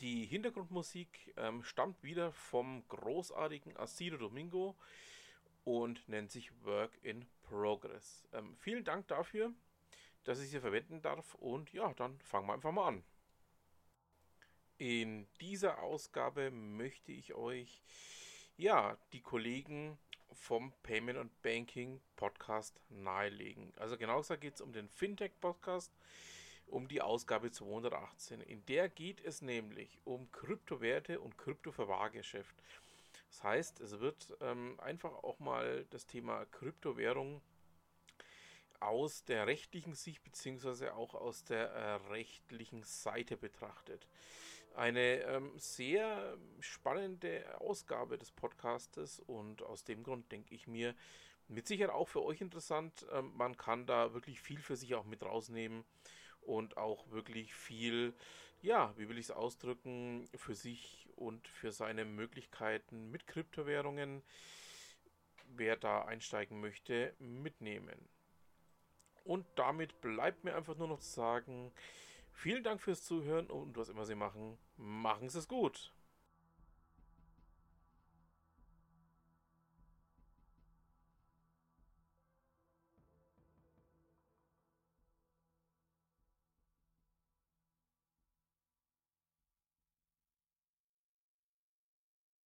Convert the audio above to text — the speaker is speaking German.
Die Hintergrundmusik ähm, stammt wieder vom großartigen Asido Domingo und nennt sich Work in Progress. Ähm, vielen Dank dafür, dass ich sie verwenden darf und ja, dann fangen wir einfach mal an. In dieser Ausgabe möchte ich euch ja die Kollegen vom Payment und Banking Podcast nahelegen. Also genau gesagt geht es um den Fintech Podcast um die Ausgabe 218. In der geht es nämlich um Kryptowerte und Kryptoverwahrgeschäft. Das heißt, es wird ähm, einfach auch mal das Thema Kryptowährung aus der rechtlichen Sicht beziehungsweise auch aus der äh, rechtlichen Seite betrachtet. Eine ähm, sehr spannende Ausgabe des Podcastes und aus dem Grund denke ich mir, mit Sicherheit auch für euch interessant. Ähm, man kann da wirklich viel für sich auch mit rausnehmen und auch wirklich viel, ja, wie will ich es ausdrücken, für sich und für seine Möglichkeiten mit Kryptowährungen, wer da einsteigen möchte, mitnehmen. Und damit bleibt mir einfach nur noch zu sagen, vielen Dank fürs Zuhören und was immer Sie machen, machen Sie es gut.